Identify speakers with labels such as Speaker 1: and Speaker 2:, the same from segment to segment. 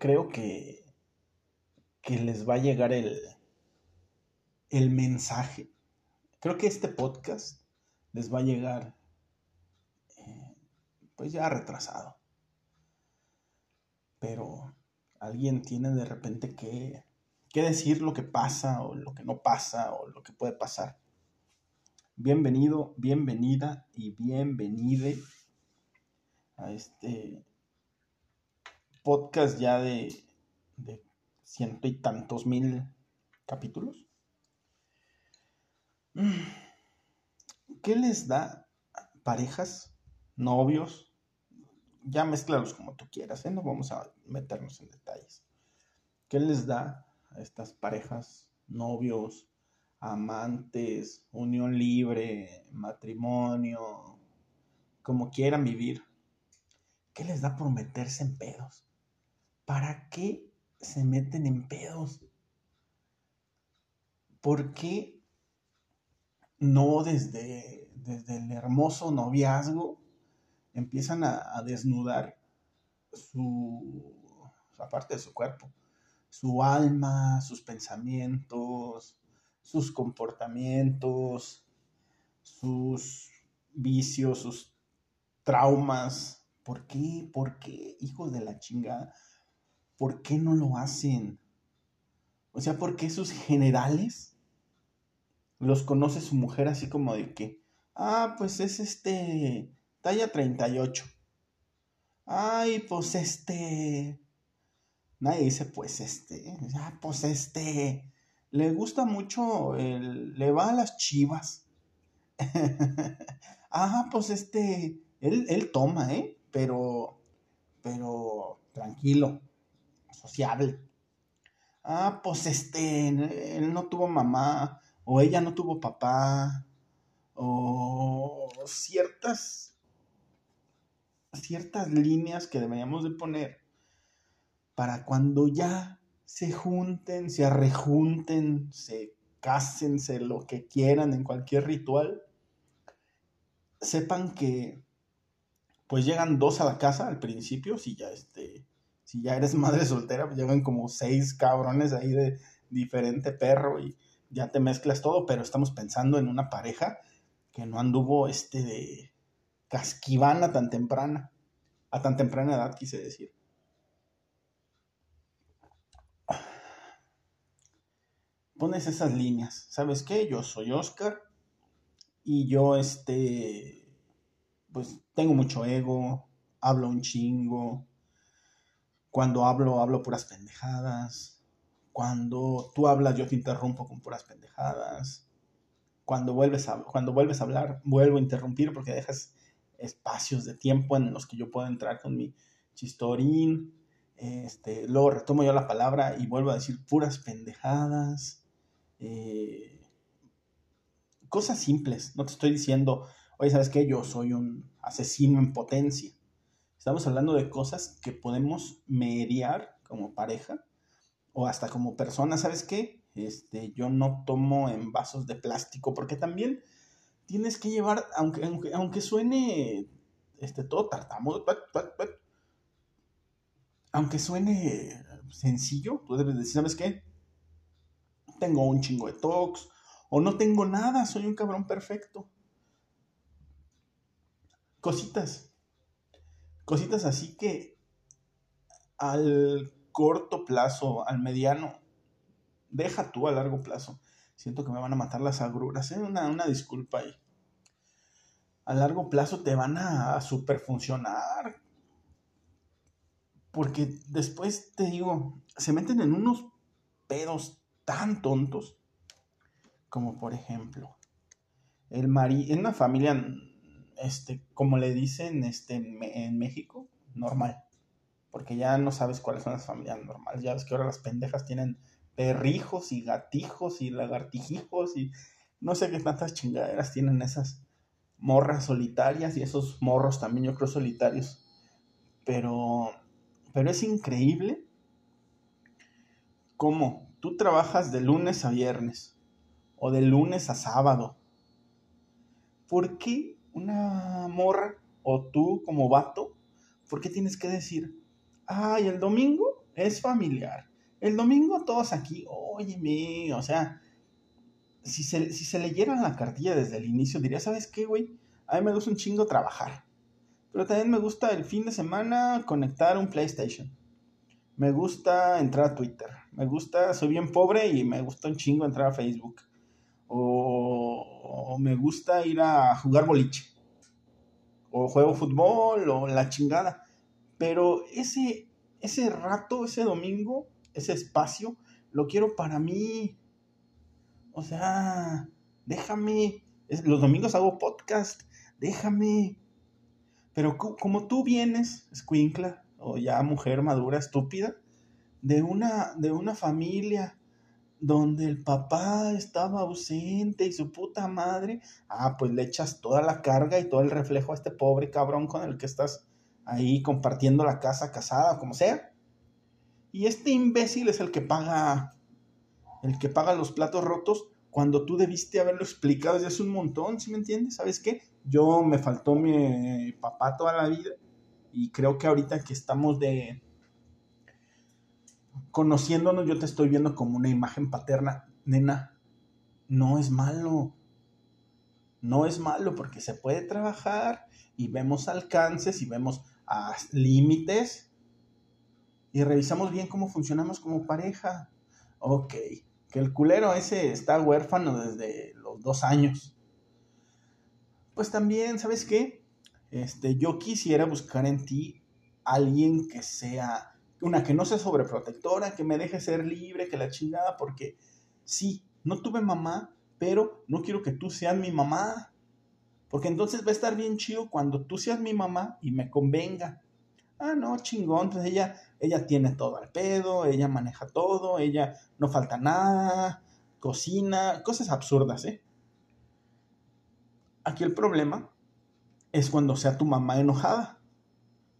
Speaker 1: creo que, que les va a llegar el, el mensaje. Creo que este podcast les va a llegar eh, pues ya retrasado. Pero alguien tiene de repente que, que decir lo que pasa o lo que no pasa o lo que puede pasar. Bienvenido, bienvenida y bienvenide a este podcast ya de, ciento y tantos mil capítulos. ¿Qué les da parejas, novios? Ya mezclalos como tú quieras, ¿eh? no vamos a meternos en detalles. ¿Qué les da a estas parejas, novios, amantes, unión libre, matrimonio, como quieran vivir? ¿Qué les da por meterse en pedos? ¿Para qué se meten en pedos? ¿Por qué no desde, desde el hermoso noviazgo empiezan a, desnudar su, parte de su cuerpo, su alma, sus pensamientos, sus comportamientos, sus vicios, sus traumas. ¿Por qué? ¿Por qué, hijos de la chingada? ¿Por qué no lo hacen? O sea, ¿por qué sus generales los conoce su mujer así como de que, ah, pues es este, talla 38. Ay, pues este, nadie dice pues este, ah, pues este, le gusta mucho, el, le va a las chivas. ah, pues este, él, él toma, ¿eh? Pero, pero tranquilo, sociable. Ah, pues este, él no tuvo mamá o ella no tuvo papá, o ciertas, ciertas líneas que deberíamos de poner para cuando ya se junten, se arrejunten, se casen, se lo que quieran en cualquier ritual, sepan que pues llegan dos a la casa al principio, si ya este, si ya eres madre soltera, pues llegan como seis cabrones ahí de diferente perro y ya te mezclas todo, pero estamos pensando en una pareja que no anduvo este de casquivana tan temprana, a tan temprana edad quise decir. Pones esas líneas, ¿sabes qué? Yo soy Oscar y yo este, pues tengo mucho ego, hablo un chingo, cuando hablo hablo puras pendejadas, cuando tú hablas, yo te interrumpo con puras pendejadas. Cuando vuelves a, cuando vuelves a hablar, vuelvo a interrumpir porque dejas espacios de tiempo en los que yo puedo entrar con mi chistorín. Este, luego retomo yo la palabra y vuelvo a decir puras pendejadas. Eh, cosas simples. No te estoy diciendo, oye, ¿sabes qué? Yo soy un asesino en potencia. Estamos hablando de cosas que podemos mediar como pareja o hasta como persona, ¿sabes qué? Este, yo no tomo en vasos de plástico porque también tienes que llevar, aunque, aunque, suene este, todo tartamudo, aunque suene sencillo, tú debes decir, ¿sabes qué? Tengo un chingo de tox, o no tengo nada, soy un cabrón perfecto. Cositas. Cositas así que al corto plazo, al mediano, deja tú a largo plazo. Siento que me van a matar las agruras, ¿eh? una, una disculpa ahí. A largo plazo te van a, super funcionar. Porque después te digo, se meten en unos pedos tan tontos. Como por ejemplo, el mari en una familia, este, como le dicen este, en México, normal porque ya no sabes cuáles son las familias normales. Ya ves que ahora las pendejas tienen perrijos y gatijos y lagartijijos y no sé qué tantas chingaderas tienen esas morras solitarias y esos morros también yo creo solitarios. Pero, pero es increíble cómo tú trabajas de lunes a viernes o de lunes a sábado. ¿Por qué una morra o tú como vato, por qué tienes que decir, ay, el domingo es familiar. El domingo todos aquí, óyeme, o sea, si se, si se leyeran la cartilla desde el inicio, diría, ¿sabes qué, güey? A mí me gusta un chingo trabajar. Pero también me gusta el fin de semana conectar un PlayStation. Me gusta entrar a Twitter. Me gusta, soy bien pobre y me gusta un chingo entrar a Facebook. O, me gusta ir a jugar boliche. O juego fútbol o la chingada. Pero ese, ese rato, ese domingo, ese espacio, lo quiero para mí. O sea, déjame. Los domingos hago podcast. Déjame. Pero como tú vienes, escuincla, o ya mujer madura, estúpida, de una, de una familia donde el papá estaba ausente y su puta madre, ah, pues le echas toda la carga y todo el reflejo a este pobre cabrón con el que estás ahí compartiendo la casa casada, como sea. Y este imbécil es el que paga, el que paga los platos rotos cuando tú debiste haberlo explicado desde hace un montón, ¿sí me entiendes? ¿Sabes qué? Yo me faltó mi papá toda la vida y creo que ahorita que estamos de conociéndonos, yo te estoy viendo como una imagen paterna, nena, no es malo. No es malo porque se puede trabajar y vemos alcances y vemos ah, límites y revisamos bien cómo funcionamos como pareja. Ok, que el culero ese está huérfano desde los dos años. Pues también, ¿sabes qué? Este, yo quisiera buscar en ti alguien que sea, una que no sea sobreprotectora, que me deje ser libre, que la chingada, porque sí, no tuve mamá, pero no quiero que tú seas mi mamá. Porque entonces va a estar bien chido cuando tú seas mi mamá y me convenga. Ah, no, chingón, entonces ella ella tiene todo al pedo, ella maneja todo, ella no falta nada, cocina, cosas absurdas, ¿eh? Aquí el problema es cuando sea tu mamá enojada,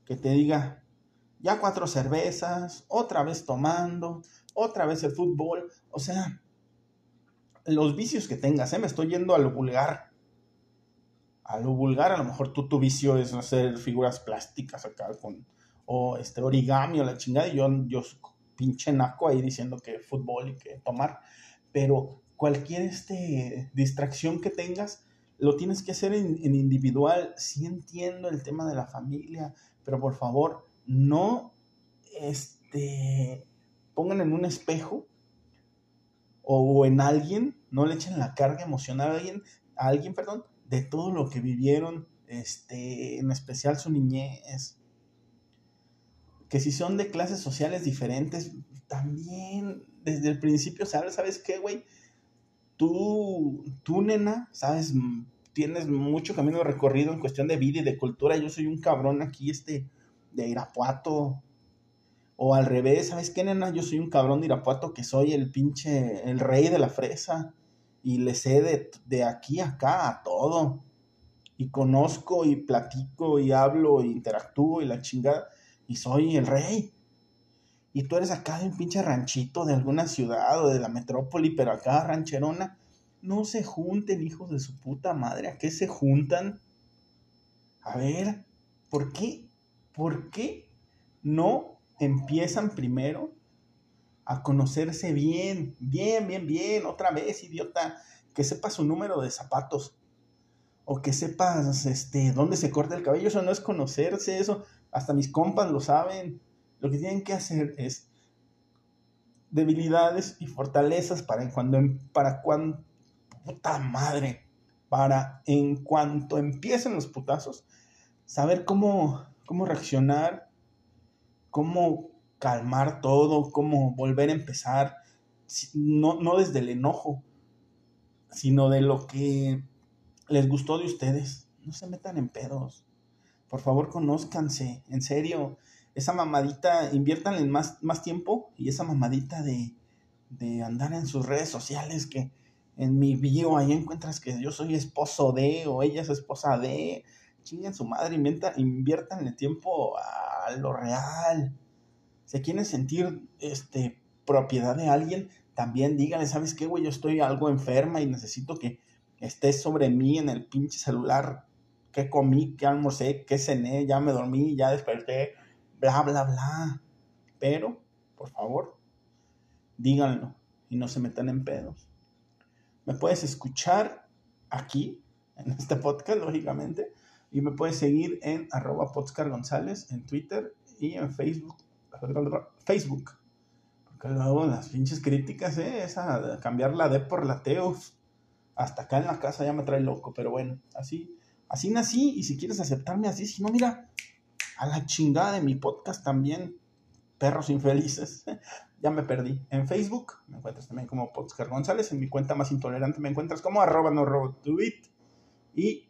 Speaker 1: que te diga, ya cuatro cervezas, otra vez tomando, otra vez el fútbol, o sea, los vicios que tengas, ¿eh? Me estoy yendo a lo vulgar. A lo vulgar, a lo mejor tú tu vicio es hacer figuras plásticas acá con o este origami o la chingada, y yo, yo pinche naco ahí diciendo que fútbol y que tomar, pero cualquier este, distracción que tengas, lo tienes que hacer en, en, individual. Sí entiendo el tema de la familia, pero por favor, no este, pongan en un espejo o en alguien, no le echen la carga emocional a alguien, a alguien, perdón, de todo lo que vivieron, este, en especial su niñez, que si son de clases sociales diferentes, también desde el principio sabes, ¿sabes qué, güey? Tú, tú, nena, sabes, tienes mucho camino recorrido en cuestión de vida y de cultura. Yo soy un cabrón aquí, este, de Irapuato. O al revés, ¿sabes qué, nena? Yo soy un cabrón de Irapuato que soy el pinche, el rey de la fresa. Y le sé de, de aquí a acá a todo. Y conozco y platico y hablo e interactúo y la chingada y soy el rey. Y tú eres acá de un pinche ranchito de alguna ciudad o de la metrópoli, pero acá rancherona. No se junten, hijos de su puta madre. ¿A qué se juntan? A ver, ¿por qué? ¿Por qué no empiezan primero a conocerse bien? Bien, bien, bien. Otra vez, idiota. Que sepa su número de zapatos. O que sepas este, dónde se corta el cabello. Eso no es conocerse, eso hasta mis compas lo saben. Lo que tienen que hacer es debilidades y fortalezas para cuando, para cuando, puta madre, para en cuanto empiecen los putazos, saber cómo, cómo reaccionar, cómo calmar todo, cómo volver a empezar, no, no desde el enojo, sino de lo que les gustó de ustedes. No se metan en pedos. Por favor, conózcanse, en serio. Esa mamadita, inviértanle más, más tiempo y esa mamadita de, de andar en sus redes sociales que en mi bio ahí encuentras que yo soy esposo de o ella es esposa de. Chinguen su madre, inviertan el tiempo a lo real. Si quieren sentir este, propiedad de alguien, también díganle, ¿sabes qué, güey? Yo estoy algo enferma y necesito que estés sobre mí en el pinche celular qué comí, qué almorcé, qué cené, ya me dormí, ya desperté, bla, bla, bla. Pero por favor, díganlo y no se metan en pedos. Me puedes escuchar aquí, en este podcast, lógicamente, y me puedes seguir en arroba González en Twitter y en Facebook. Facebook. Porque luego las pinches críticas, ¿eh? Esa, cambiar la D por la T, hasta acá en la casa ya me trae loco, pero bueno, así, así nací y si quieres aceptarme así, si no, mira, a la chingada de mi podcast también, perros infelices, ya me perdí. En Facebook me encuentras también como Podcast González, en mi cuenta más intolerante me encuentras como arroba no y